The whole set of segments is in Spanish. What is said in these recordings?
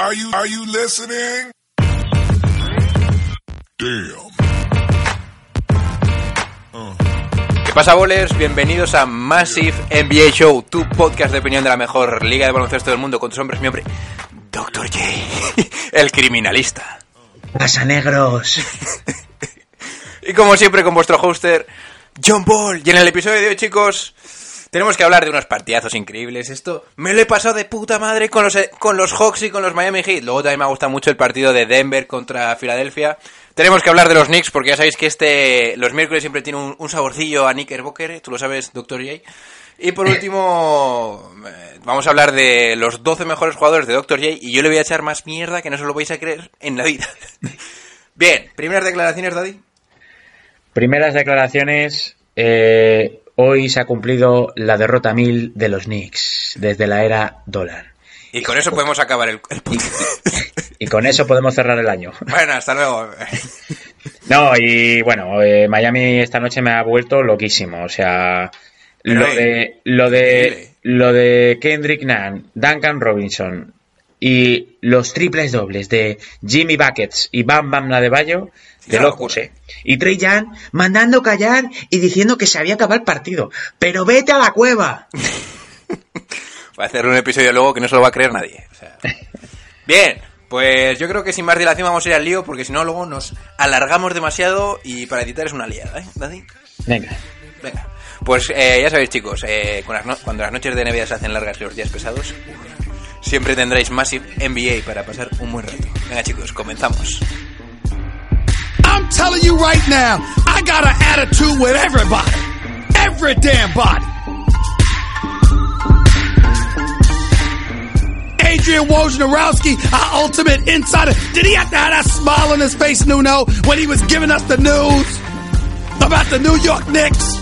Are you, are you listening? Damn. ¿Qué pasa, bolers? Bienvenidos a Massive NBA Show, tu podcast de opinión de la mejor liga de baloncesto del mundo con tus hombres, mi hombre, Dr. J, el criminalista. Pasa negros. Y como siempre, con vuestro hoster, John Paul. Y en el episodio de hoy, chicos, tenemos que hablar de unos partidazos increíbles. Esto me lo he pasado de puta madre con los, con los Hawks y con los Miami Heat. Luego también me ha gustado mucho el partido de Denver contra Filadelfia. Tenemos que hablar de los Knicks porque ya sabéis que este los miércoles siempre tiene un, un saborcillo a Knickerbocker. Tú lo sabes, Dr. J. Y por último, eh, vamos a hablar de los 12 mejores jugadores de Dr. J. Y yo le voy a echar más mierda que no se lo vais a creer en la vida. Bien, primeras declaraciones, Daddy. Primeras declaraciones. eh, hoy se ha cumplido la derrota mil de los Knicks desde la era dólar. Y con eso podemos acabar el, el. Y con eso podemos cerrar el año. Bueno, hasta luego. No, y bueno, eh, Miami esta noche me ha vuelto loquísimo. O sea, lo Pero, de, lo de, lo de Kendrick Nunn, Duncan Robinson y los triples dobles de Jimmy Buckets y Bam Bam la de una locos, eh. Y Trey Young mandando callar y diciendo que se había acabado el partido. Pero vete a la cueva. Voy a hacer un episodio luego que no se lo va a creer nadie. o sea. Bien, pues yo creo que sin más dilación vamos a ir al lío porque si no luego nos alargamos demasiado y para editar es una liada, ¿eh, Daddy? Venga. Venga. Pues eh, ya sabéis, chicos, eh, cuando las noches de Navidad se hacen largas y los días pesados, siempre tendréis Massive NBA para pasar un buen rato. Venga, chicos, comenzamos. I'm telling you right now, I got an attitude with everybody. Every damn body. Adrian Wojnarowski, our ultimate insider. Did he have to have that smile on his face, Nuno, when he was giving us the news about the New York Knicks?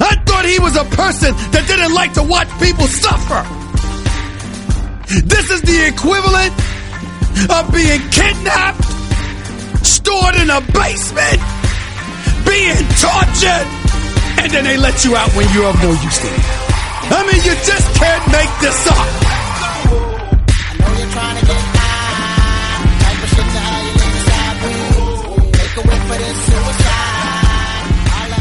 I thought he was a person that didn't like to watch people suffer. This is the equivalent of being kidnapped stored in a basement, being tortured, and then they let you out when you're of no use to them. I mean, you just can't make this up.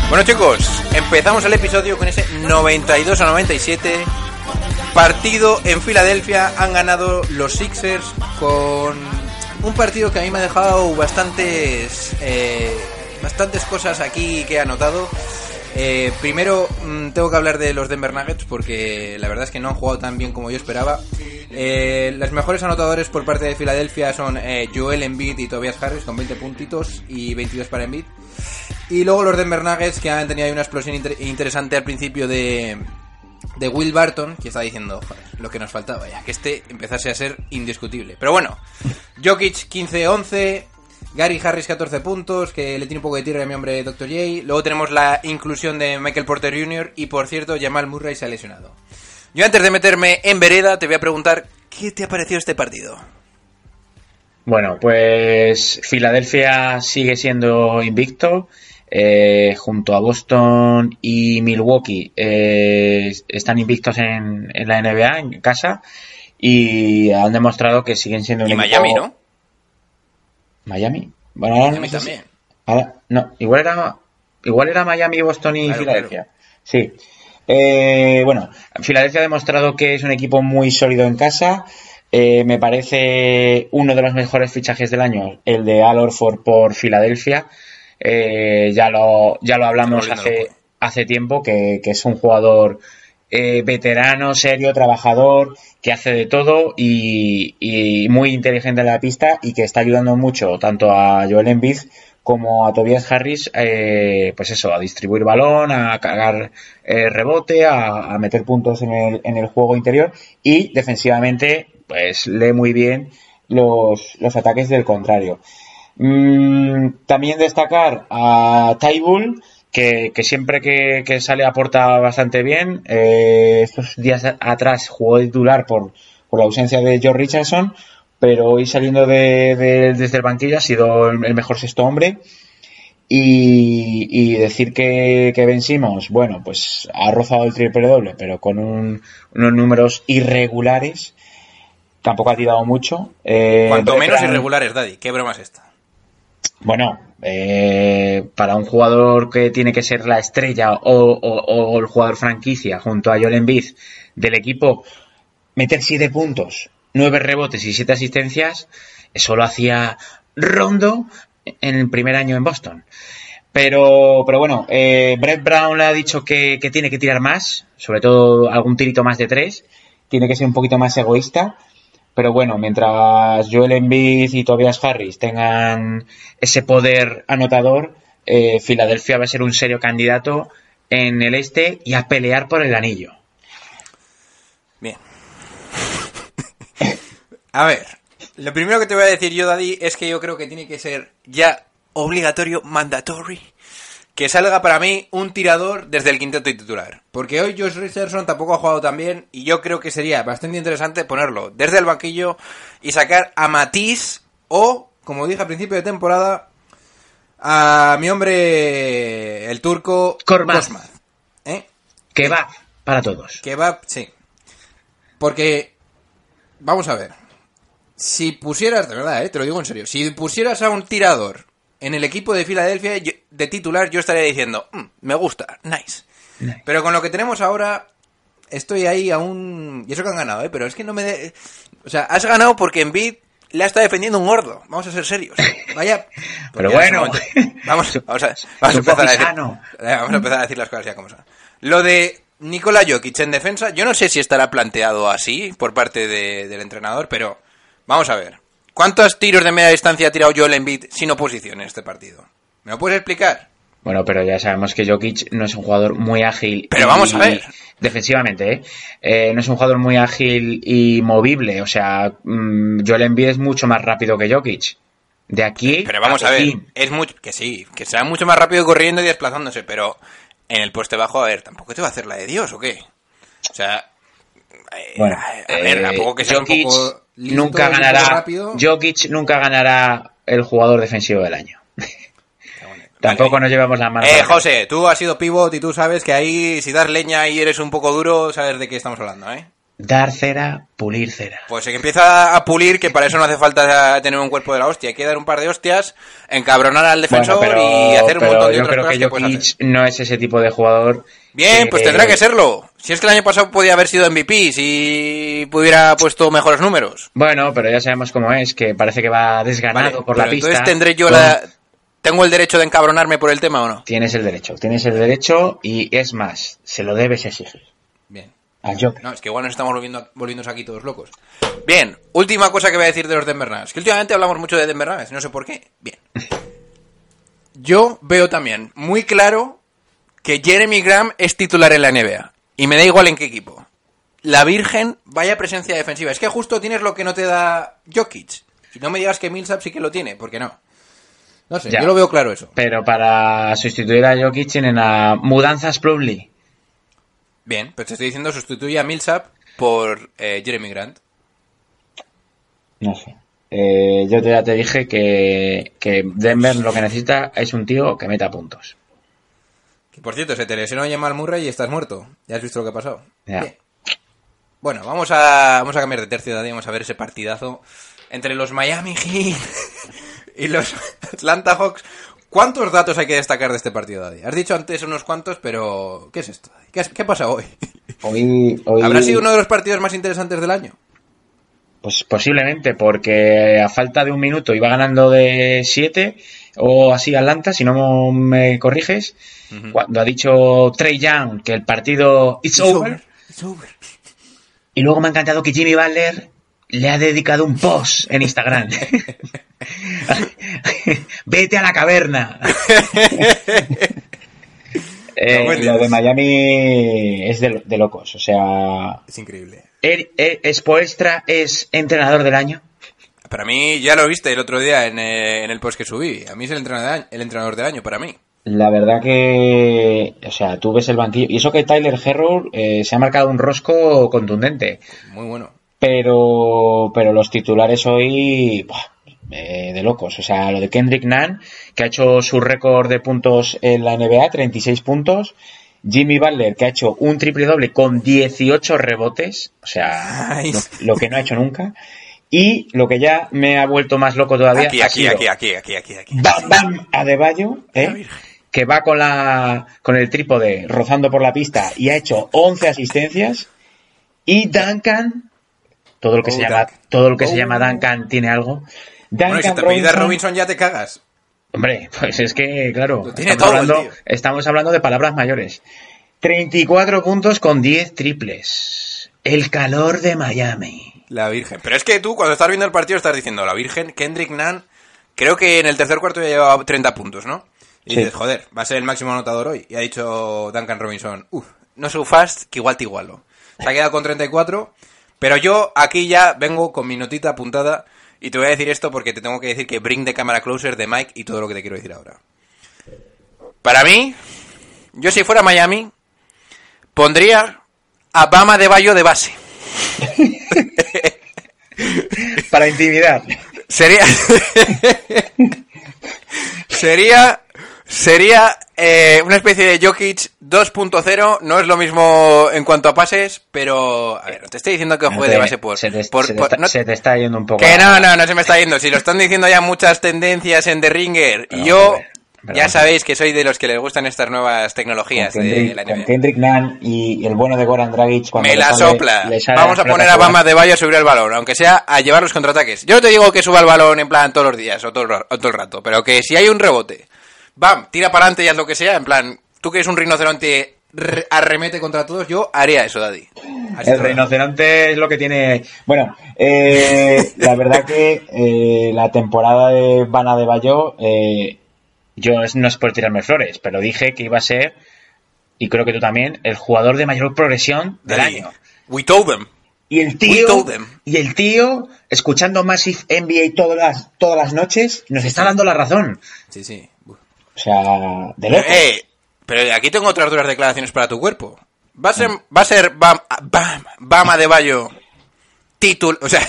Bueno, chicos, empezamos el episodio con ese 92 a 97. Partido en Filadelfia. Han ganado los Sixers con un partido que a mí me ha dejado bastantes, eh, bastantes cosas aquí que he anotado. Eh, primero mm, tengo que hablar de los Denver Nuggets porque la verdad es que no han jugado tan bien como yo esperaba. Eh, los mejores anotadores por parte de Filadelfia son eh, Joel Embiid y Tobias Harris con 20 puntitos y 22 para Embiid. Y luego los Denver Nuggets que han tenido ahí una explosión inter- interesante al principio de, de Will Barton, que está diciendo, joder, lo que nos faltaba ya, que este empezase a ser indiscutible. Pero bueno, Jokic 15-11, Gary Harris 14 puntos, que le tiene un poco de tiro a mi hombre Dr. J. Luego tenemos la inclusión de Michael Porter Jr. y por cierto, Jamal Murray se ha lesionado. Yo antes de meterme en vereda te voy a preguntar, ¿qué te ha parecido este partido? Bueno, pues Filadelfia sigue siendo invicto. Eh, junto a Boston y Milwaukee eh, están invictos en, en la NBA, en casa, y han demostrado que siguen siendo un Y equipo- Miami, ¿no? Miami. Bueno, ahora Miami no sé si- también. ahora- no, igual era, igual era Miami, Boston y Claro, Filadelfia. Sí. Eh, bueno, Filadelfia ha demostrado que es un equipo muy sólido en casa. Eh, me parece uno de los mejores fichajes del año, el de Al Horford por Filadelfia. Eh, ya lo, ya lo hablamos hace, hace tiempo, que, que es un jugador eh, veterano, serio, trabajador, que hace de todo y, y muy inteligente en la pista y que está ayudando mucho tanto a Joel Embiid como a Tobias Harris, eh, pues eso, a distribuir balón, a cargar eh, rebote, a, a meter puntos en el, en el juego interior y defensivamente, pues lee muy bien los, los ataques del contrario. Mm, también destacar a Tybull, que, que siempre que, que sale aporta bastante bien. Eh, estos días atrás jugó titular por, por la ausencia de George Richardson, pero hoy saliendo de, de- desde el banquillo ha sido el, mejor sexto hombre. Y, y decir que, que Ben Simmons, bueno, pues ha rozado el triple doble, pero con un- unos números irregulares. tampoco ha tirado mucho. Eh, Cuanto menos Brown- irregular es Daddy. ¿Qué broma es esta? Bueno, eh, para un jugador que tiene que ser la estrella o, el jugador franquicia junto a Joel Embiid del equipo, meter 7 puntos, 9 rebotes y 7 asistencias, eso lo hacía Rondo en el primer año en Boston. Pero, pero bueno, eh, Brett Brown le ha dicho que, que tiene que tirar más, sobre todo algún tirito más de 3, tiene que ser un poquito más egoísta. Pero bueno, mientras Joel Embiid y Tobias Harris tengan ese poder anotador, eh, Filadelfia va a ser un serio candidato en el este y a pelear por el anillo. Bien. A ver, lo primero que te voy a decir yo, Daddy, es que yo creo que tiene que ser ya obligatorio, mandatory, que salga para mí un tirador desde el quinteto titular. Porque hoy Josh Richardson tampoco ha jugado tan bien y yo creo que sería bastante interesante ponerlo desde el banquillo y sacar a Matisse o, como dije al principio de temporada, a mi hombre, el turco Kormaz. ¿Eh? Que va para todos. Que va, sí. Porque, vamos a ver. Si pusieras, de verdad, eh, te lo digo en serio, si pusieras a un tirador en el equipo de Filadelfia yo- de titular, yo estaría diciendo, "Mm, me gusta, nice. Nice. Pero con lo que tenemos ahora, estoy ahí aún... Y eso que han ganado, ¿eh? Pero es que no me... de- O sea, has ganado porque Embiid le ha estado defendiendo un gordo. Vamos a ser serios. Vaya... Pero bueno. Vamos, vamos a, vamos a un empezar a decir... Eh, Vamos a empezar a decir las cosas ya como son. Lo de Nikola Jokic en defensa, yo no sé si estará planteado así por parte de- del entrenador, pero vamos a ver. ¿Cuántos tiros de media distancia ha tirado Joel Embiid sin oposición en este partido? ¿Me lo puedes explicar? Bueno, pero ya sabemos que Jokic no es un jugador muy ágil. Pero y- vamos a ver. Defensivamente, ¿eh? Eh, no es un jugador muy ágil y movible. O sea, mm, Joel Embiid es mucho más rápido que Jokic. De aquí. Pero vamos a ver, es mucho que sí, que será mucho más rápido corriendo y desplazándose, pero en el poste bajo, a ver, tampoco te va a hacer la de Dios o qué? O sea, eh, Bueno, a ver, eh, poco que sea Jokic un poco listo nunca ganará. rápido. Jokic nunca ganará el jugador defensivo del año. Tampoco Vale. nos llevamos las manos. a Eh, la José, tú has sido pivot y tú sabes que ahí, si das leña y eres un poco duro, sabes de qué estamos hablando, ¿eh? Dar cera, pulir cera. Pues que empieza a pulir, que para eso no hace falta tener un cuerpo de la hostia. Hay que dar un par de hostias, encabronar al defensor Bueno, pero, y hacer un pero montón de yo otras creo cosas que. Jokic no es ese tipo de jugador. Bien, pues tendrá que serlo. Si es que el año pasado podía haber sido MVP, si pudiera puesto mejores números. Bueno, pero ya sabemos cómo es, que parece que va desganado Vale, por la pista. entonces tendré yo la... ¿Tengo el derecho de encabronarme por el tema o no? Tienes el derecho, tienes el derecho y es más, se lo debes exigir. Bien. A Jokic. No, es que igual nos estamos volviendo, volviéndose aquí todos locos. Bien, última cosa que voy a decir de los Denver Nuggets. Que últimamente hablamos mucho de Denver Nuggets, no sé por qué. Bien. Yo veo también muy claro que Jeremy Graham es titular en la NBA. Y me da igual en qué equipo. La Virgen, vaya presencia defensiva. Es que justo tienes lo que no te da Jokic. Y no me digas que Millsap sí que lo tiene, porque no. No sé, Ya. yo lo veo claro eso. Pero para sustituir a Jokic tienen a Mudanzas Plumlee. Bien, pues te estoy diciendo sustituye a Millsap por eh, Jeremy Grant. No sé. Eh, yo te- ya te dije que, que Denver lo que necesita es un tío que meta puntos. Por cierto, se te lesionó Jamal Murray y estás muerto. Ya has visto lo que ha pasado. Bien. Bueno, vamos a, vamos a cambiar de tercio, Dani. Vamos a ver ese partidazo entre los Miami Heat y los Atlanta Hawks. ¿Cuántos datos hay que destacar de este partido, Daddy? Has dicho antes unos cuantos, pero ¿qué es esto? Daddy? ¿Qué, has- qué pasa hoy? Hoy, hoy- ¿Habrá sido uno de los partidos más interesantes del año? Pues posiblemente, porque a falta de un minuto iba ganando de 7 o así Atlanta, si no me corriges, cuando ha dicho Trey Young que el partido it's, over, It's over. y luego me ha encantado que Jimmy Butler le ha dedicado un post en Instagram. Vete a la caverna. Eh, lo de Miami es de, de locos, o sea, Es increíble. Er- Er- Spoelstra es entrenador del año. Para mí, ya lo viste el otro día en, eh, en el post que subí. A mí es el entrenador, del año- el entrenador del año, para mí. La verdad que, o sea, tú ves el banquillo. Y eso que Tyler Herro eh, se ha marcado un rosco contundente. Muy bueno. Pero, pero los titulares hoy, eh, de locos. O sea, lo de Kendrick Nunn, que ha hecho su récord de puntos en la NBA, 36 puntos. Jimmy Butler, que ha hecho un triple doble con 18 rebotes, o sea, lo que no ha hecho nunca. Y lo que ya me ha vuelto más loco todavía. Aquí, aquí, aquí, aquí, aquí, aquí, aquí. Bam Bam Adebayo, ¿eh? Que va con la con el trípode rozando por la pista y ha hecho 11 asistencias. Y Duncan, todo lo que Oh, se llama Duncan. todo lo que se Oh. llama Duncan tiene algo. Duncan Bueno, y si te apellidas Robinson ya te cagas. Hombre, pues es que, claro, estamos, todo hablando, estamos hablando de palabras mayores. 34 puntos con 10 triples. El calor de Miami. La Virgen. Pero es que tú, cuando estás viendo el partido, estás diciendo, la Virgen, Kendrick Nunn, creo que en el tercer cuarto ya llevaba 30 puntos, ¿no? Y Sí. dices, joder, va a ser el máximo anotador hoy. Y ha dicho Duncan Robinson, uff, no so fast, que igual te igualo. Se ha quedado con 34, pero yo aquí ya vengo con mi notita apuntada y te voy a decir esto porque te tengo que decir que bring the camera closer de Mike y todo lo que te quiero decir ahora. Para mí, yo si fuera Miami, pondría a Bama de Bayo de base. Para intimidar. Sería. sería. Sería eh, una especie de Jokic 2.0. No es lo mismo en cuanto a pases, pero. A ver, no te estoy diciendo que juegue de base por. se, te, por- se te por- está, no- se te está yendo un poco. que a- no, no, no se me está yendo. Si lo están diciendo ya muchas tendencias en The Ringer. Pero y yo. Ya sabéis que soy de los que les gustan estas nuevas tecnologías con de Kendrick, la con NBA. Kendrick Nunn y el bueno de Goran Dragic cuando Me la sale- sopla. Vamos la a poner a. Bama de Bayo a subir el balón, aunque sea a llevar los contraataques. Yo no te digo que suba el balón en plan todos los días o todo, o todo el rato, pero que si hay un rebote, bam, tira para adelante y haz lo que sea, en plan, tú que eres un rinoceronte re- arremete contra todos, yo haría eso, Daddy. Así El rinoceronte es lo que tiene. Bueno, eh, la verdad que eh, la temporada de Bana de Bayo, eh, yo es- no es por tirarme flores, pero dije que iba a ser, y creo que tú también, el jugador de mayor progresión del año. We told them. Y el We tío, told them. y el tío, escuchando Massive NBA todas las, todas las noches, nos está dando la razón. Sí, sí. Uf. O sea, de loco. eh, pero aquí tengo otras duras declaraciones para tu cuerpo. Va a ser, va a ser Bam, Bam, Bama de Bayo título, o sea,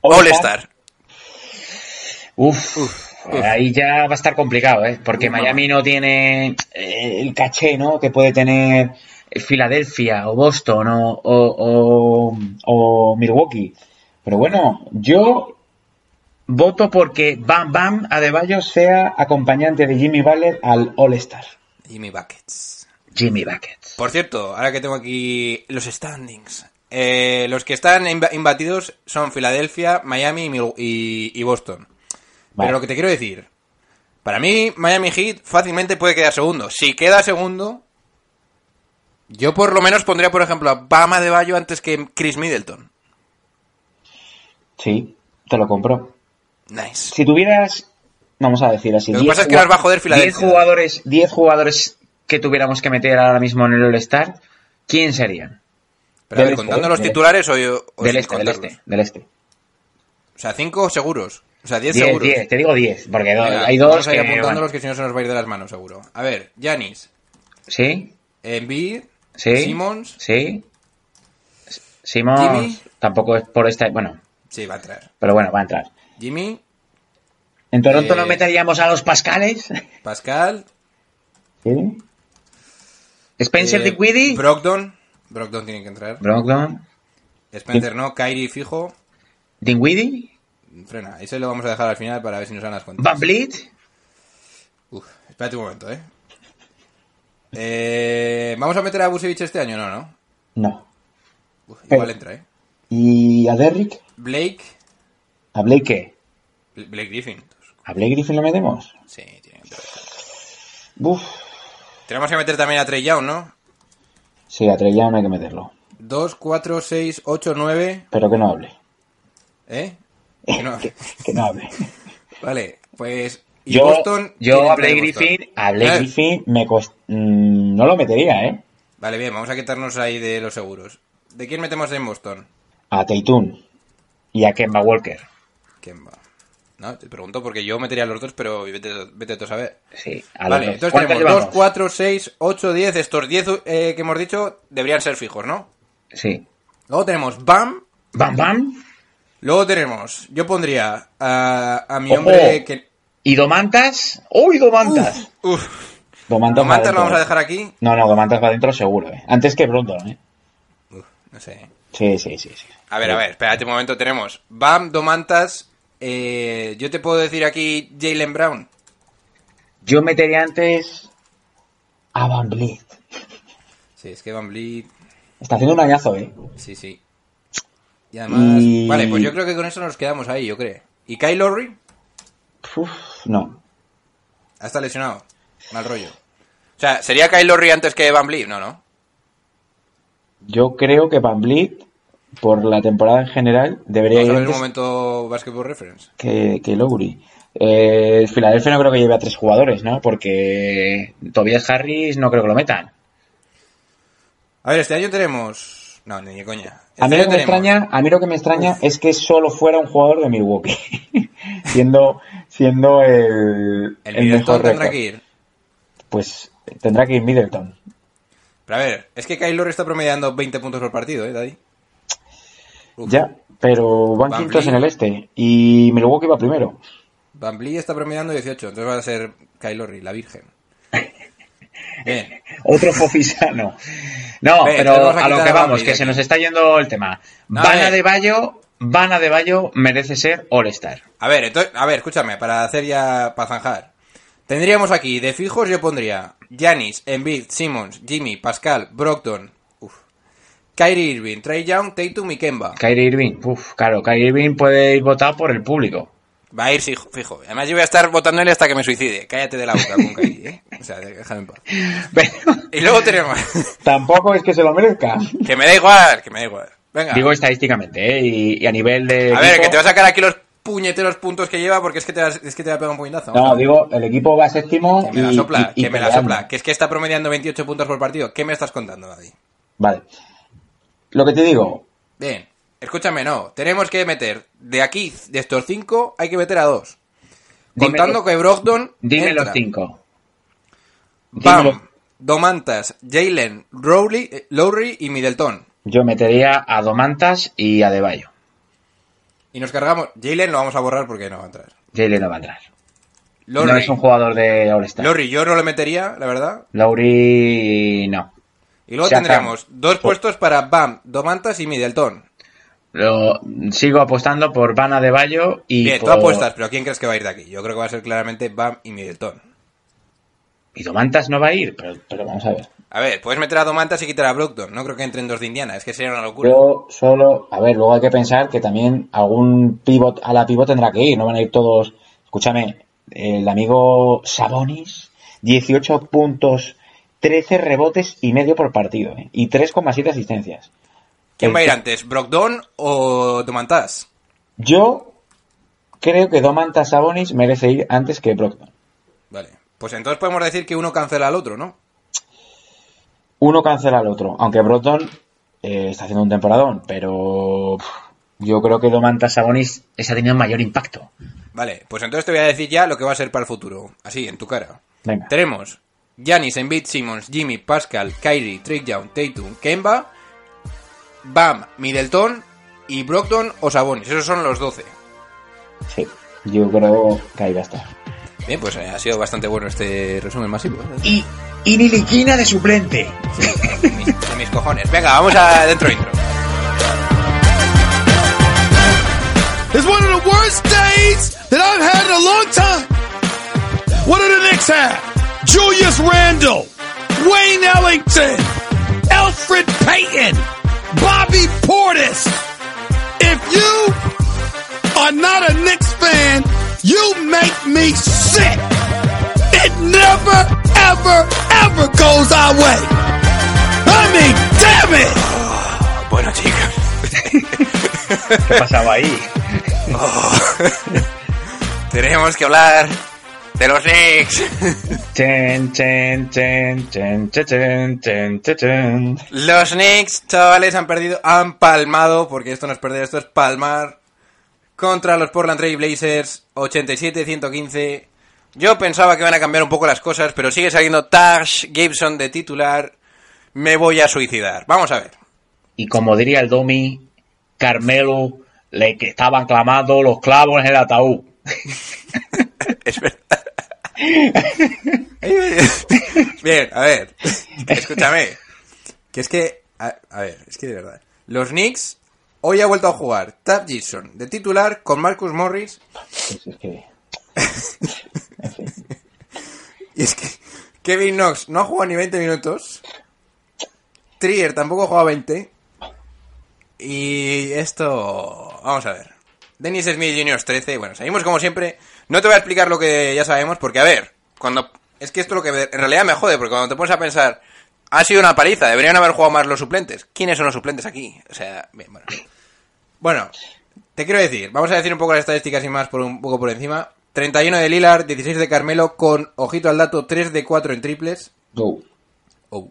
All-Star. All-Star. Uf, ahí ya va a estar complicado, ¿eh? Porque Miami no tiene eh, el caché, ¿no? Que puede tener Filadelfia o Boston o, o, o- o Milwaukee. Pero bueno, yo voto porque Bam Bam Adebayo sea acompañante de Jimmy Butler al All-Star. Jimmy Buckets. Jimmy Buckets. Por cierto, ahora que tengo aquí los standings. eh, los que están imba- imbatidos son Filadelfia, Miami y, Mil- y- y Boston. Vale. Pero lo que te quiero decir, para mí Miami Heat fácilmente puede quedar segundo. Si queda segundo, yo por lo menos pondría, por ejemplo, a Bama de Bayo antes que Chris Middleton. Sí, te lo compro. Nice. Si tuvieras, vamos a decir así, Lo que 10 pasa es que nos va a joder 10 Filadelfia. jugadores, 10 jugadores que tuviéramos que meter ahora mismo en el All-Star, ¿quién serían? Pero a ver, Del este, contando ¿eh? los titulares o, o del este, del este, del este. O sea, cinco seguros. O sea, diez 10, seguros. 10, te digo 10, porque do- Venga, hay dos vamos a ir apuntándolos que si no se nos va a ir de las manos, seguro. A ver, Janis, ¿Sí? Embiid, ¿Sí? Simmons. ¿Sí? Simons Jimmy. tampoco es por esta... Bueno, Sí, va a entrar. pero bueno, va a entrar. Jimmy, ¿En Toronto Eh, no meteríamos a los Pascales? Pascal, ¿Sí? ¿Spencer eh, Dinwiddie? Brogdon. Brogdon tiene que entrar. Brogdon. Spencer no, Kyrie fijo. ¿Dinwiddie? Frena, ese lo vamos a dejar al final para ver si nos dan las cuentas. ¿Van Vliet? Uf, espérate un momento, ¿eh? Eh, ¿Vamos a meter a Busevich este año? No, ¿no? No. Uf, igual entra, ¿eh? ¿Y a Derrick? Blake. ¿A Blake qué? Blake Griffin. ¿A Blake Griffin lo metemos? Sí, tiene que entrar. Uf. Tenemos que meter también a Trey Young, ¿no? Sí, a Trey Young hay que meterlo. 2, 4, 6, 8, 9. Pero que no hable. ¿Eh? Que no- Que, que no hable. Vale, pues. y Yo, Boston, yo ¿quién a Blake? Griffin, a Blake Eh, Griffin me cost- mm, no lo metería, ¿eh? Vale, bien, vamos a quitarnos ahí de los seguros. ¿De quién metemos en Boston? A Taitun y a Kemba Walker. ¿Quién va? No, te pregunto porque yo metería a los dos, pero vete, vete tú a saber. Sí, a Vale, entonces ¿Cuántos tenemos 2, llevamos? 4, 6, 8, 10. Estos 10 eh, que hemos dicho deberían ser fijos, ¿no? Sí. Luego tenemos BAM. Bam Bam. Luego tenemos, yo pondría a, a mi Ojo. hombre que... ¿Y Domantas? ¡Uy, Domantas! Uf, Domantas, lo vamos a dejar aquí. No, no, Domantas va dentro seguro, ¿eh? Antes que Brogdon, ¿eh? Uf, no sé. Sí, sí, sí. sí. A ver, a ver, espérate un momento. Tenemos Bam, Domantas. eh, yo te puedo decir aquí Jalen Brown. Yo metería antes a Van Vliet. Sí, es que Van Vliet. Está haciendo un añazo, ¿eh? Sí, sí. Y además. Y- Vale, pues yo creo que con eso nos quedamos ahí, yo creo. ¿Y Kyle Lowry? Uf, no. Está lesionado. Mal rollo. O sea, ¿sería Kyle Lowry antes que Van Vliet? No, no. Yo creo que Van Vliet, por la temporada en general, debería Vamos ir a ver un momento Basketball Reference. que, que Lowry. Eh, Filadelfia no creo que lleve a tres jugadores, ¿no? Porque Tobias Harris no creo que lo metan. A ver, este año tenemos. No, ni de coña. A mí, lo que me extraña, a mí lo que me extraña es que solo fuera un jugador de Milwaukee, siendo, siendo el, El el mejor tendrá que ir. Pues tendrá que ir Middleton. Pero a ver, es que Kyle Lowry está promediando 20 puntos por partido, ¿eh, Daddy? Uf. Ya, pero van Van quintos en el este y Milwaukee va primero. Van Vliet está promediando 18, entonces va a ser Kyle Lowry, la virgen. Bien. Otro fofisano. No, pero a a lo que vamos, que se nos está yendo el tema. No, Vana ver. de Bayo, Vana de Bayo merece ser All-Star. A ver, entonces, a ver, escúchame, para hacer ya, para zanjar. Tendríamos aquí, de fijos yo pondría Giannis, Embiid, Simmons, Jimmy, Pascal, Brockton, uf, Kyrie Irving, Trey Young, Tatum y Kemba. Kyrie Irving, uf, claro, Kyrie Irving puede ir votado por el público. Va a ir fijo, fijo. Además yo voy a estar votando él hasta que me suicide. Cállate de la boca con ¿eh? O sea, déjame en paz. Pero Y luego tenemos... tampoco es que se lo merezca. que me da igual, que me da igual. Venga. Digo estadísticamente, ¿eh? Y, y a nivel de. a ver, equipo- que te va a sacar aquí los puñeteros puntos que lleva porque es que te, vas- es que te va a pegar un puñetazo. No, digo, el equipo va séptimo. Que me la sopla, y- y que me la sopla. Que es que está promediando 28 puntos por partido. ¿Qué me estás contando, Daddy? Vale. Lo que te digo, Bien, escúchame, no. Tenemos que meter de aquí, de estos cinco, hay que meter a dos. Dime Contando los- que Brogdon. dime entra. los cinco. Bam, los- Domantas, Jalen, Rowley, eh, Lowry y Middleton. Yo metería a Domantas y a Debayo. Y nos cargamos. Jalen lo vamos a borrar porque no va a entrar. Jalen no va a entrar. Lowry, No es un jugador de All-Star. Lowry yo no lo metería, la verdad. Lowry no. Y luego Se tendríamos acabado. dos puestos para Bam, Domantas y Middleton. Lo, sigo apostando por Vana de Bayo y Bien, tú apuestas, pero ¿quién crees que va a ir de aquí? Yo creo que va a ser claramente Bam y Middleton. Y Domantas no va a ir, pero, pero vamos a ver. A ver, puedes meter a Domantas y quitar a Brogdon. No creo que entren dos de Indiana, es que sería una locura. Yo solo, a ver, luego hay que pensar que también algún pivot a la pivot tendrá que ir, no van a ir todos. Escúchame, el amigo Sabonis, 18 puntos, 13 rebotes y medio por partido, ¿eh? y 3,7 asistencias. ¿Quién va a ir antes, Brogdon o Domantas? Yo creo que Domantas Sabonis merece ir antes que Brockton. Vale. Pues entonces podemos decir que uno cancela al otro, ¿no? Uno cancela al otro, aunque Brockton eh, está haciendo un temporadón, pero pff, yo creo que Domantas Sabonis ese ha tenido mayor impacto. Vale, pues entonces te voy a decir ya lo que va a ser para el futuro. Así, en tu cara. Venga. Tenemos Giannis, Embiid, Simmons, Jimmy, Pascal, Kyrie, Trick Young, Tatum, Kemba, Bam, Middleton y Brockton o Sabonis. Esos son los 12. Sí, yo creo que ahí va a estar. Bien, pues eh, ha sido bastante bueno este resumen masivo. ¿eh? Y, y Niliquina de suplente. De mis, de mis cojones. Venga, vamos a dentro intro. It's one of the worst days that I've had in a long time. What do the Knicks have? Julius Randle, Wayne Ellington, Alfred Payton, Bobby Portis. If you are not a Knicks fan, you make me sick. It never, ever, ever goes our way. I mean, damn it! Ah, bueno, chicos. ¿Qué pasaba ahí? Oh. Tenemos que hablar de los Knicks. Chen, chen, chen, chen, chen, chen, chen, Los Knicks, chavales, han perdido, han palmado, porque esto no es perder, esto es palmar. Contra los Portland Trail Blazers, 87-115. Yo pensaba que iban a cambiar un poco las cosas, pero sigue saliendo Tash Gibson de titular. Me voy a suicidar. Vamos a ver. Y como diría el Domi, Carmelo, le que estaban clamando los clavos en el ataúd. Es verdad. Bien, a ver. Escúchame. Que es que. A, a ver, es que de verdad. Los Knicks hoy ha vuelto a jugar Tab Gibson de titular con Marcus Morris. Es que... Y es que Kevin Knox no ha jugado ni 20 minutos. Trier tampoco ha jugado 20. Y esto. Vamos a ver. Dennis Smith Jr. 13. Bueno, seguimos como siempre. No te voy a explicar lo que ya sabemos, porque a ver, cuando. Es que esto lo que en realidad me jode, porque cuando te pones a pensar. Ha sido una paliza, deberían haber jugado más los suplentes. ¿Quiénes son los suplentes aquí? O sea, bien, bueno. Bueno, te quiero decir, vamos a decir un poco las estadísticas y más por un poco por encima. 31 de Lillard, 16 de Carmelo, con, ojito al dato, 3 de 4 en triples. Go. Oh.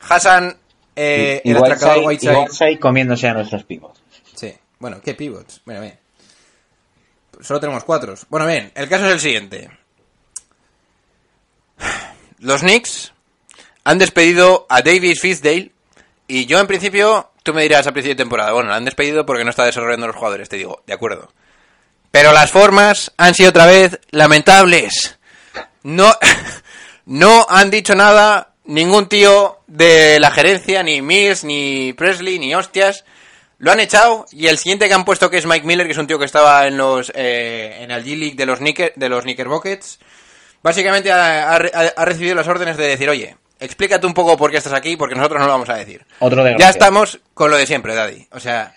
Hassan, eh, el atracador Whiteside- y Whiteside comiéndose a nuestros pivots. Sí, bueno, ¿qué pivots? Bueno, bien. Solo tenemos cuatro. Bueno, bien, el caso es el siguiente. Los Knicks han despedido a Davis Fisdale y yo en principio, tú me dirás a principio de temporada, bueno, la han despedido porque no está desarrollando los jugadores, te digo, de acuerdo. Pero las formas han sido otra vez lamentables. No, no han dicho nada ningún tío de la gerencia, ni Mills, ni Presley, ni hostias. Lo han echado y el siguiente que han puesto que es Mike Miller, que es un tío que estaba en los eh, en el G-League de los Knicker, de los Knickerbockets, básicamente ha, ha- ha recibido las órdenes de decir, oye, explícate un poco por qué estás aquí, porque nosotros no lo vamos a decir. Otro de Ya estamos con lo de siempre, Daddy. O sea,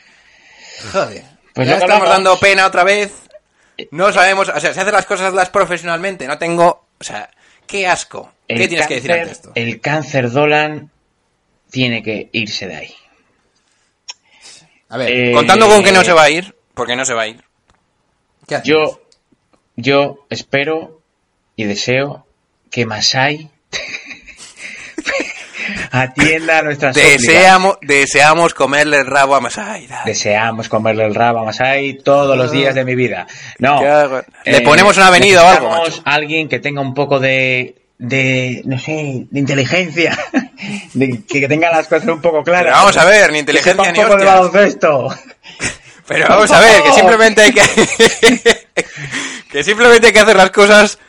joder. Pues ya estamos dando pena otra vez. No sabemos, o sea, se hacen las cosas las profesionalmente. No tengo, o sea, qué asco. ¿Qué tienes que decir ante esto? El cáncer Dolan tiene que irse de ahí. A ver, eh, contando con que no se va a ir, porque no se va a ir. Yo, yo espero y deseo que Masai atienda a nuestras súplicas. deseamos, deseamos comerle el rabo a Masai. Deseamos comerle el rabo a Masai todos los días de mi vida. No. ¿Qué hago? eh, Le ponemos una avenida o algo, macho. alguien que tenga un poco de, de, no sé, de inteligencia. De, que tenga las cosas un poco claras. Pero vamos a ver, ni inteligencia ni poco de baloncesto. Pero vamos a ver, que simplemente hay que. que simplemente hay que hacer las cosas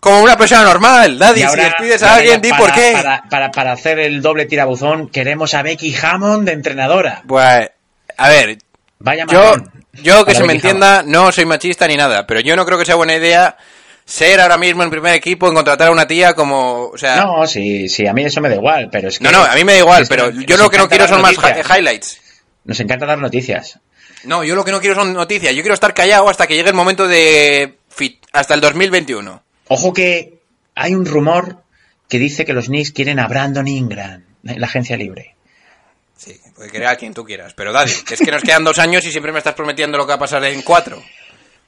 como una persona normal. Daddy, Y si ahora- despides a ahora alguien, di por qué. Para, para, para hacer el doble tirabuzón, queremos a Becky Hammond de entrenadora. Pues, a ver, Vaya yo, yo que se me entienda, no soy machista ni nada, pero yo no creo que sea buena idea ser ahora mismo en primer equipo en contratar a una tía como, o sea, No, sí, sí, a mí eso me da igual, pero es que... no, no, a mí me da igual, que pero yo lo que no quiero son más highlights. Nos encanta dar noticias. No, yo lo que no quiero son noticias, yo quiero estar callado hasta que llegue el momento de hasta el 2021. Ojo que hay un rumor que dice que los Knicks quieren a Brandon Ingram, en la agencia libre. Sí, puede querer a quien tú quieras, pero Daddy, es que nos quedan dos años y siempre me estás prometiendo lo que va a pasar en cuatro.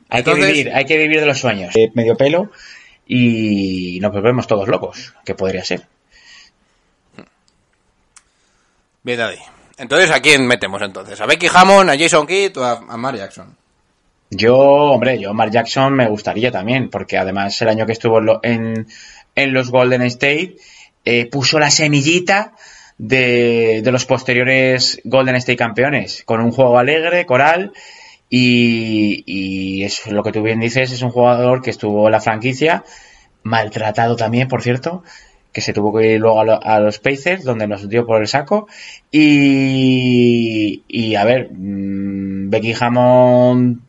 Hay Entonces- que vivir, hay que vivir de los sueños. Eh, medio pelo y nos volvemos todos locos, que podría ser. Bien, Daddy. Entonces, ¿a quién metemos entonces? ¿A Becky Hammond, a Jason Kidd o a, a Mar Jackson? Yo, hombre, yo Mark Jackson me gustaría también, porque además el año que estuvo en, lo- en, en los Golden State eh, puso la semillita de, de los posteriores Golden State campeones, con un juego alegre, coral, y, y es lo que tú bien dices, es un jugador que estuvo en la franquicia, maltratado también, por cierto, que se tuvo que ir luego a, lo- a los Pacers, donde nos dio por el saco. Y, y a ver, mm, Becky Hammond,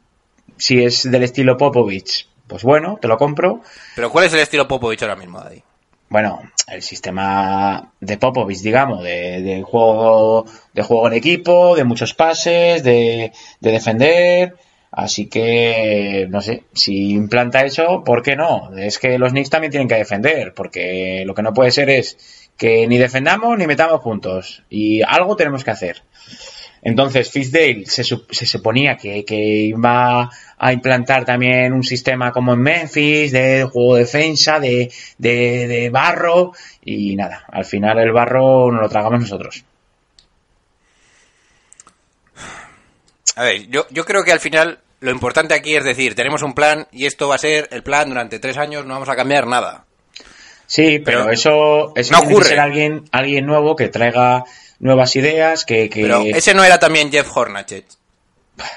si es del estilo Popovich, pues bueno, te lo compro. Pero ¿cuál es el estilo Popovich ahora mismo, Daddy? Bueno, el sistema de Popovich, digamos, de, de juego, de juego en equipo, de muchos pases, de, de defender. Así que, no sé, si implanta eso, ¿por qué no? Es que los Knicks también tienen que defender, porque lo que no puede ser es que ni defendamos ni metamos puntos. Y algo tenemos que hacer. Entonces, Fisdale se, se suponía que, que iba a implantar también un sistema como en Memphis, de juego de defensa, de, de, de barro, y nada, al final el barro nos lo tragamos nosotros. A ver, yo, yo creo que al final lo importante aquí es decir, tenemos un plan y esto va a ser el plan durante tres años, no vamos a cambiar nada. Sí, pero, Pero eso, eso no ocurre. ser alguien, alguien nuevo que traiga nuevas ideas, que, que Pero ese no era también Jeff Hornacek.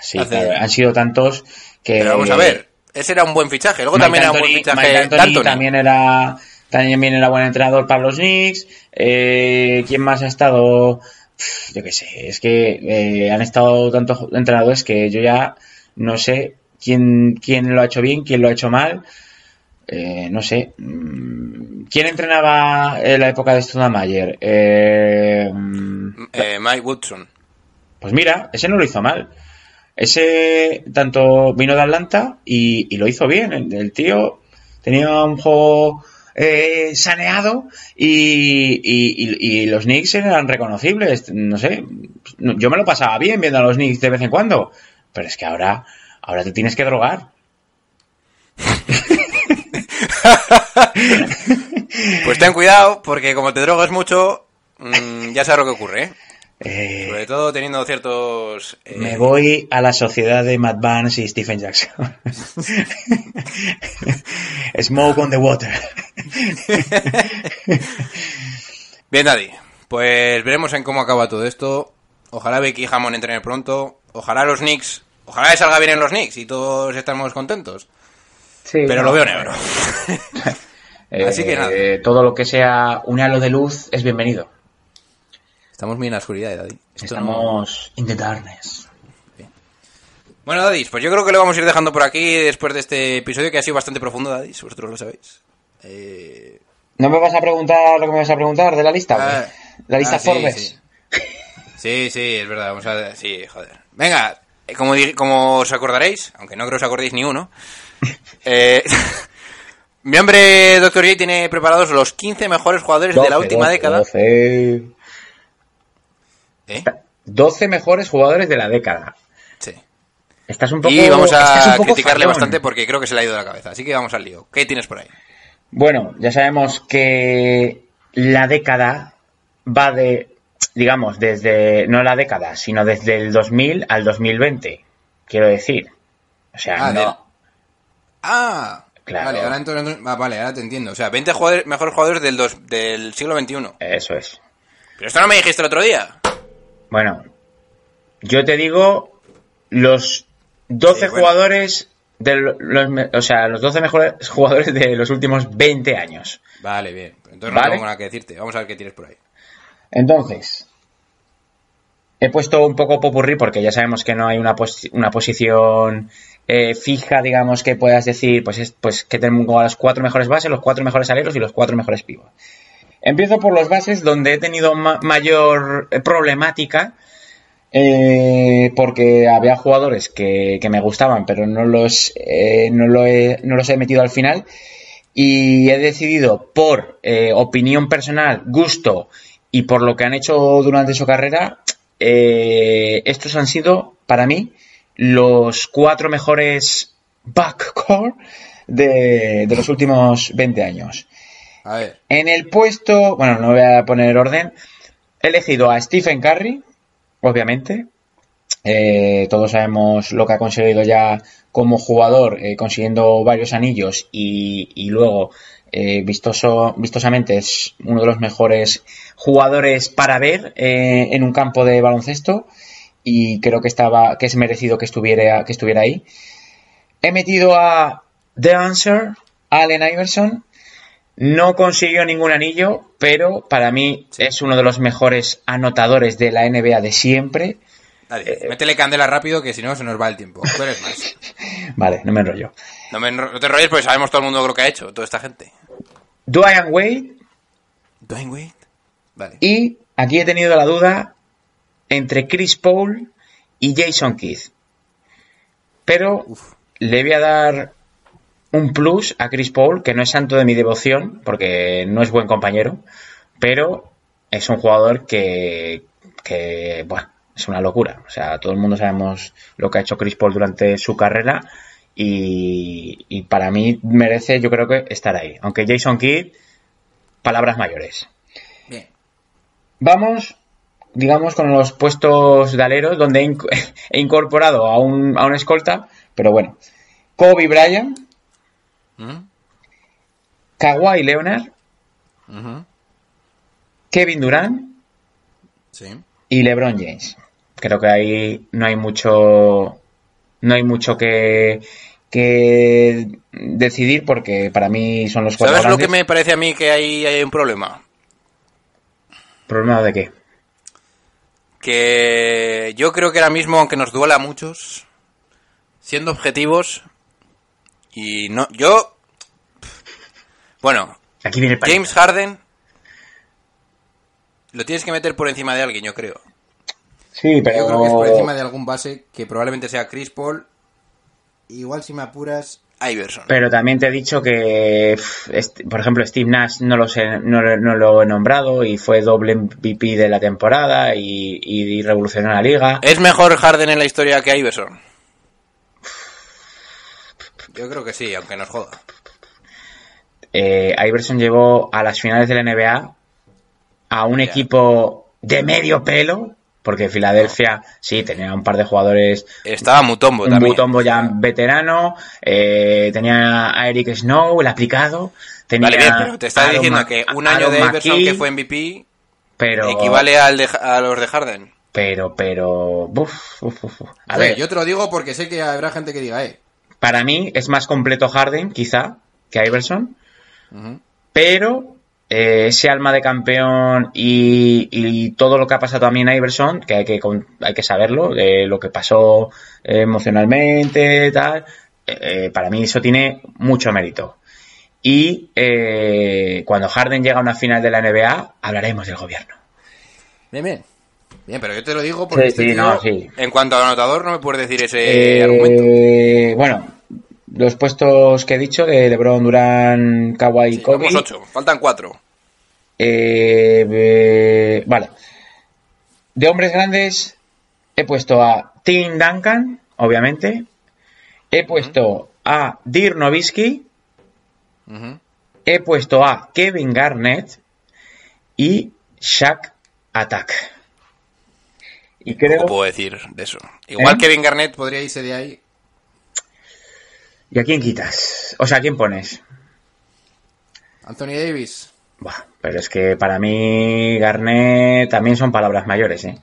sí, hace- claro, han sido tantos que Pero vamos a ver, ese era un buen fichaje. Luego Mike también era un buen fichaje D'Antoni. también era también viene la buena entrenador para los Knicks. Eh, ¿Quién más ha estado? Pff, Yo qué sé, es que eh, han estado tantos entrenadores que yo ya no sé quién, quién lo ha hecho bien, quién lo ha hecho mal. Eh, no sé. Mm, ¿Quién entrenaba en la época de Studamayer? Eh, mm, Eh, Mike Woodson. pues mira, ese no lo hizo mal. Ese tanto vino de Atlanta y, y lo hizo bien. El, el tío tenía un juego eh, saneado y, y- y- y los Knicks eran reconocibles. No sé, yo me lo pasaba bien viendo a los Knicks de vez en cuando. Pero es que ahora, ahora te tienes que drogar. Pues ten cuidado, porque como te drogas mucho, mm, ya sabes lo que ocurre, ¿eh? Eh, Sobre todo teniendo ciertos... eh, me voy a la sociedad de Matt Barnes y Stephen Jackson. Smoke on the water. Bien, Daddy. Pues veremos en cómo acaba todo esto. Ojalá Becky Hammond entrene pronto. Ojalá los Knicks... Ojalá salga bien en los Knicks y todos estamos contentos. Pero lo veo negro. Así que nada. Eh, Todo lo que sea un halo de luz es bienvenido. Estamos muy en la oscuridad, Daddy. Esto no- Estamos in the darkness. Bueno, Dadis, pues yo creo que lo vamos a ir dejando por aquí después de este episodio que ha sido bastante profundo, Dadis. Vosotros lo sabéis. Eh, ¿No me vas a preguntar lo que me vas a preguntar de la lista? Ah, la lista ah, sí, Forbes. sí. Sí, sí, es verdad. Vamos a... Sí, joder. Venga, eh, como, di- como os acordaréis, aunque no creo que os acordéis ni uno, eh, mi hombre Dr. J tiene preparados los 15 mejores jugadores de la 12, última 12, década. 12. ¿Eh? 12 mejores jugadores de la década. Sí. Estás un poco. Y vamos a criticarle fallón. bastante porque creo que se le ha ido de la cabeza. Así que vamos al lío. ¿Qué tienes por ahí? Bueno, ya sabemos que la década va de, digamos, desde, no la década, sino desde el 2000 al 2020, quiero decir. O sea, Ah, no, Ah, Claro. Vale, ahora entonces, ah, vale, ahora te entiendo. O sea, 20 jugadores, mejores jugadores del, dos- del siglo XXI. eso es. Pero esto no me dijiste el otro día. Bueno, yo te digo los 12 Sí, bueno. jugadores, de los, o sea, los 12 mejores jugadores de los últimos 20 años. Vale, bien. Entonces Vale. no tengo nada que decirte. Vamos a ver qué tienes por ahí. Entonces, he puesto un poco popurrí porque ya sabemos que no hay una, pos- una posición eh, fija, digamos, que puedas decir, pues, es, pues que tengo las cuatro mejores bases, los cuatro mejores aleros y los cuatro mejores pivos. Empiezo por los bases donde he tenido ma- mayor eh, problemática eh, porque había jugadores que, me gustaban, pero no los, eh, no, he, los he metido al final. Y he decidido, por opinión personal, gusto y por lo que han hecho durante su carrera, estos han sido, para mí, los cuatro mejores backcore de, de los últimos 20 años. A ver. En el puesto, bueno, no voy a poner orden, he elegido a Stephen Curry, obviamente. Eh, todos sabemos lo que ha conseguido ya como jugador, eh, consiguiendo varios anillos y, y luego, eh, vistoso, vistosamente, es uno de los mejores jugadores para ver en un campo de baloncesto y creo que estaba que es merecido que estuviera, que estuviera ahí. He metido a The Answer, Allen Iverson, no consiguió ningún anillo, pero para mí es uno de los mejores anotadores de la NBA de siempre. Dale, Eh, métele candela rápido que si no se nos va el tiempo. Tú eres más. Vale, no me enrollo. No, me enro- no te enrolles porque sabemos todo el mundo lo que ha hecho, toda esta gente. Dwayne Wade Dwayne Wade. Vale. y aquí he tenido la duda entre Chris Paul y Jason Kidd. Pero Uf. le voy a dar un plus a Chris Paul, que no es santo de mi devoción, porque no es buen compañero, pero es un jugador que, que bueno, es una locura. O sea, todo el mundo sabemos lo que ha hecho Chris Paul durante su carrera y, y para mí merece, yo creo que estar ahí. Aunque Jason Kidd, palabras mayores. Bien. Vamos, digamos, con los puestos de aleros, donde he, inc- he incorporado a un, a un escolta, pero bueno. Kobe Bryant, Ujú, Kawhi Leonard. Kevin Durant Sí. y LeBron James. Creo que ahí no hay mucho, no hay mucho que, que decidir porque para mí son los cuatro ¿Sabes lo que me parece a mí que ahí hay un problema? ¿Problema de qué? Que yo creo que ahora mismo, aunque nos duela a muchos, siendo objetivos, y no. Yo. Bueno, Aquí viene el. James Harden. Lo tienes que meter por encima de alguien, yo creo. Sí, pero Yo creo que es por encima de algún base que probablemente sea Chris Paul. Igual si me apuras. Iverson. Pero también te he dicho que, por ejemplo, Steve Nash no, lo sé- no, no lo he nombrado y fue doble MVP de la temporada y, y revolucionó la liga. ¿Es mejor Harden en la historia que Iverson? Yo creo que sí, aunque nos joda. Eh, Iverson llegó a las finales de la NBA a un Ya. equipo de medio pelo, porque Filadelfia sí tenía un par de jugadores Estaba Mutombo un también. Mutombo ya veterano, eh, tenía a Eric Snow, el aplicado, tenía Vale, bien, pero te estaba Aaron diciendo Ma- que un año Aaron de Iverson McKee, que fue MVP pero, equivale al de- a los de Harden. pero, pero, uf, uf, uf, a Oye, ver, yo te lo digo porque sé que habrá gente que diga, eh. para mí es más completo Harden, quizá, que Iverson, pero eh, ese alma de campeón y, y todo lo que ha pasado también a Iverson, que hay que, con- hay que saberlo, de lo que pasó eh, emocionalmente, tal, eh, eh, para mí eso tiene mucho mérito. Y eh, cuando Harden llega a una final de la NBA, hablaremos del gobierno. Bien, bien. Bien, pero yo te lo digo porque Sí, este sí, tío- no, sí. En cuanto al anotador, no me puedes decir ese Eh, argumento. bueno, los puestos que he dicho de LeBron, Durán, Kawhi y Sí, Kobe. vamos ocho, faltan cuatro. Eh, eh, vale. De hombres grandes he puesto a Tim Duncan, obviamente. He puesto a Dirk Nowitzki. He puesto a Kevin Garnett y Shaq Attack. Y creo. puedo decir de eso. Igual ¿Eh? Kevin Garnett podría irse de ahí. ¿Y a quién quitas? O sea, ¿a quién pones? Anthony Davis. Buah, pero es que para mí Garnett también son palabras mayores, ¿eh?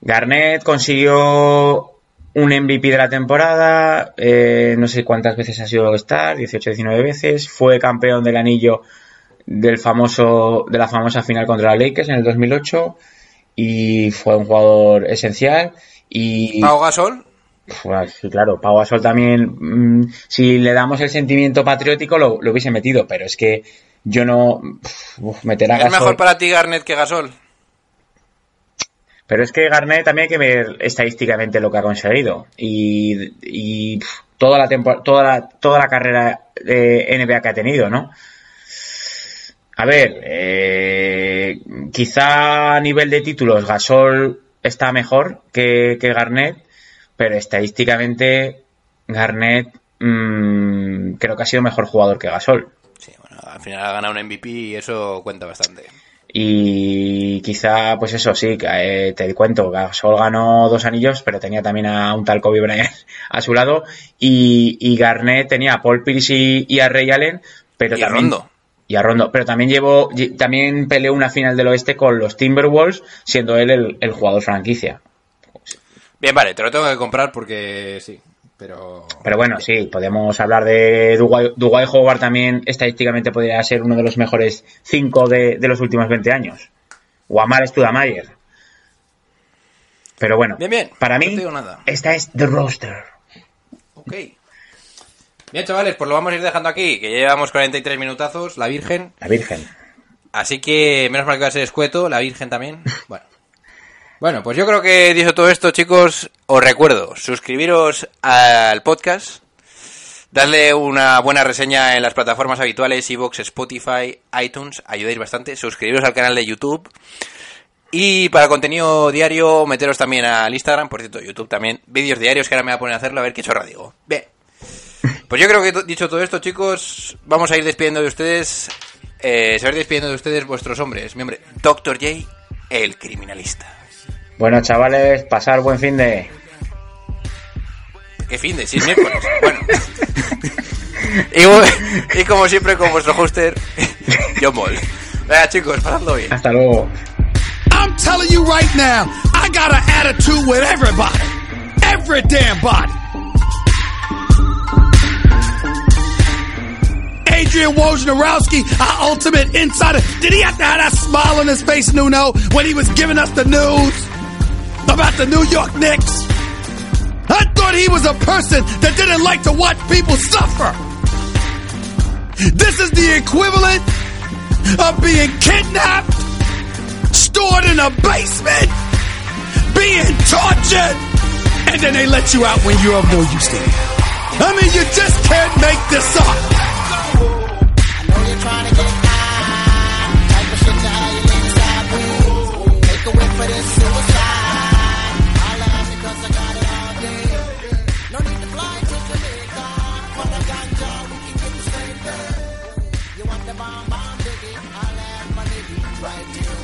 Garnett consiguió un MVP de la temporada, eh, no sé cuántas veces ha sido All-Star, 18, 19 veces, fue campeón del anillo del famoso, de la famosa final contra los Lakers en el 2008 y fue un jugador esencial y Pau Gasol. Pues, sí, claro, Pau Gasol también, mm, si le damos el sentimiento patriótico, lo, lo hubiese metido, pero es que yo no. uf, meter a ¿Es Gasol. mejor para ti Garnett que Gasol? Pero es que Garnett también hay que ver estadísticamente lo que ha conseguido. Y, toda la toda la, toda la carrera de NBA que ha tenido, ¿no? A ver, eh, quizá a nivel de títulos Gasol está mejor que, que Garnett, pero estadísticamente Garnett mm, creo que ha sido mejor jugador que Gasol. Sí, bueno, al final ha ganado un MVP y eso cuenta bastante. Y quizá, pues eso sí, eh, te cuento, Gasol ganó dos anillos, pero tenía también a un tal Kobe Bryant a su lado. Y, y Garnett tenía a Paul Pierce y, y a Ray Allen, pero Y a también, Rondo. Y a Rondo. Pero también llevó, también peleó una final del oeste con los Timberwolves, siendo él el, el jugador franquicia. Bien, vale, te lo tengo que comprar Porque sí. Pero. Pero bueno, sí, podemos hablar de Dwight Dwight Howard también, estadísticamente podría ser uno de los mejores cinco de, de los últimos 20 años. O Amar Studamayer. Pero bueno, Bien, bien, para mí, nada. esta es The Roster. Ok. Bien, chavales, pues lo vamos a ir dejando aquí, que ya llevamos 43 minutazos, la Virgen. La Virgen. Así que menos mal que va a ser escueto, la Virgen también. Bueno. Bueno, pues yo creo que dicho todo esto, chicos, os recuerdo, suscribiros al podcast, darle una buena reseña en las plataformas habituales, Evox, Spotify, iTunes, ayudáis bastante, suscribiros al canal de YouTube y para contenido diario, meteros también al Instagram, por cierto, YouTube también, vídeos diarios que ahora me voy a poner a hacerlo, a ver qué chorra digo. Bien. Pues yo creo que dicho todo esto, chicos, vamos a ir despidiendo de ustedes. Eh, se va a ir despidiendo de ustedes vuestros hombres. Mi hombre, Dr. J, el criminalista. Bueno, chavales, pasar buen fin de... Qué fin de, si es miércoles. Bueno. y, y como siempre, con vuestro hoster, John Ball. Venga, chicos, pasadlo bien. Hasta luego. I'm telling you right now, I got an attitude with everybody. Every damn body. Adrian Wojnarowski, our ultimate insider. Did he have to have that smile on his face, Nuno, when he was giving us the news about the New York Knicks? I thought he was a person that didn't like to watch people suffer. This is the equivalent of being kidnapped, stored in a basement, being tortured, and then they let you out when you're of no use to them. I mean, you just can't make this up. right here.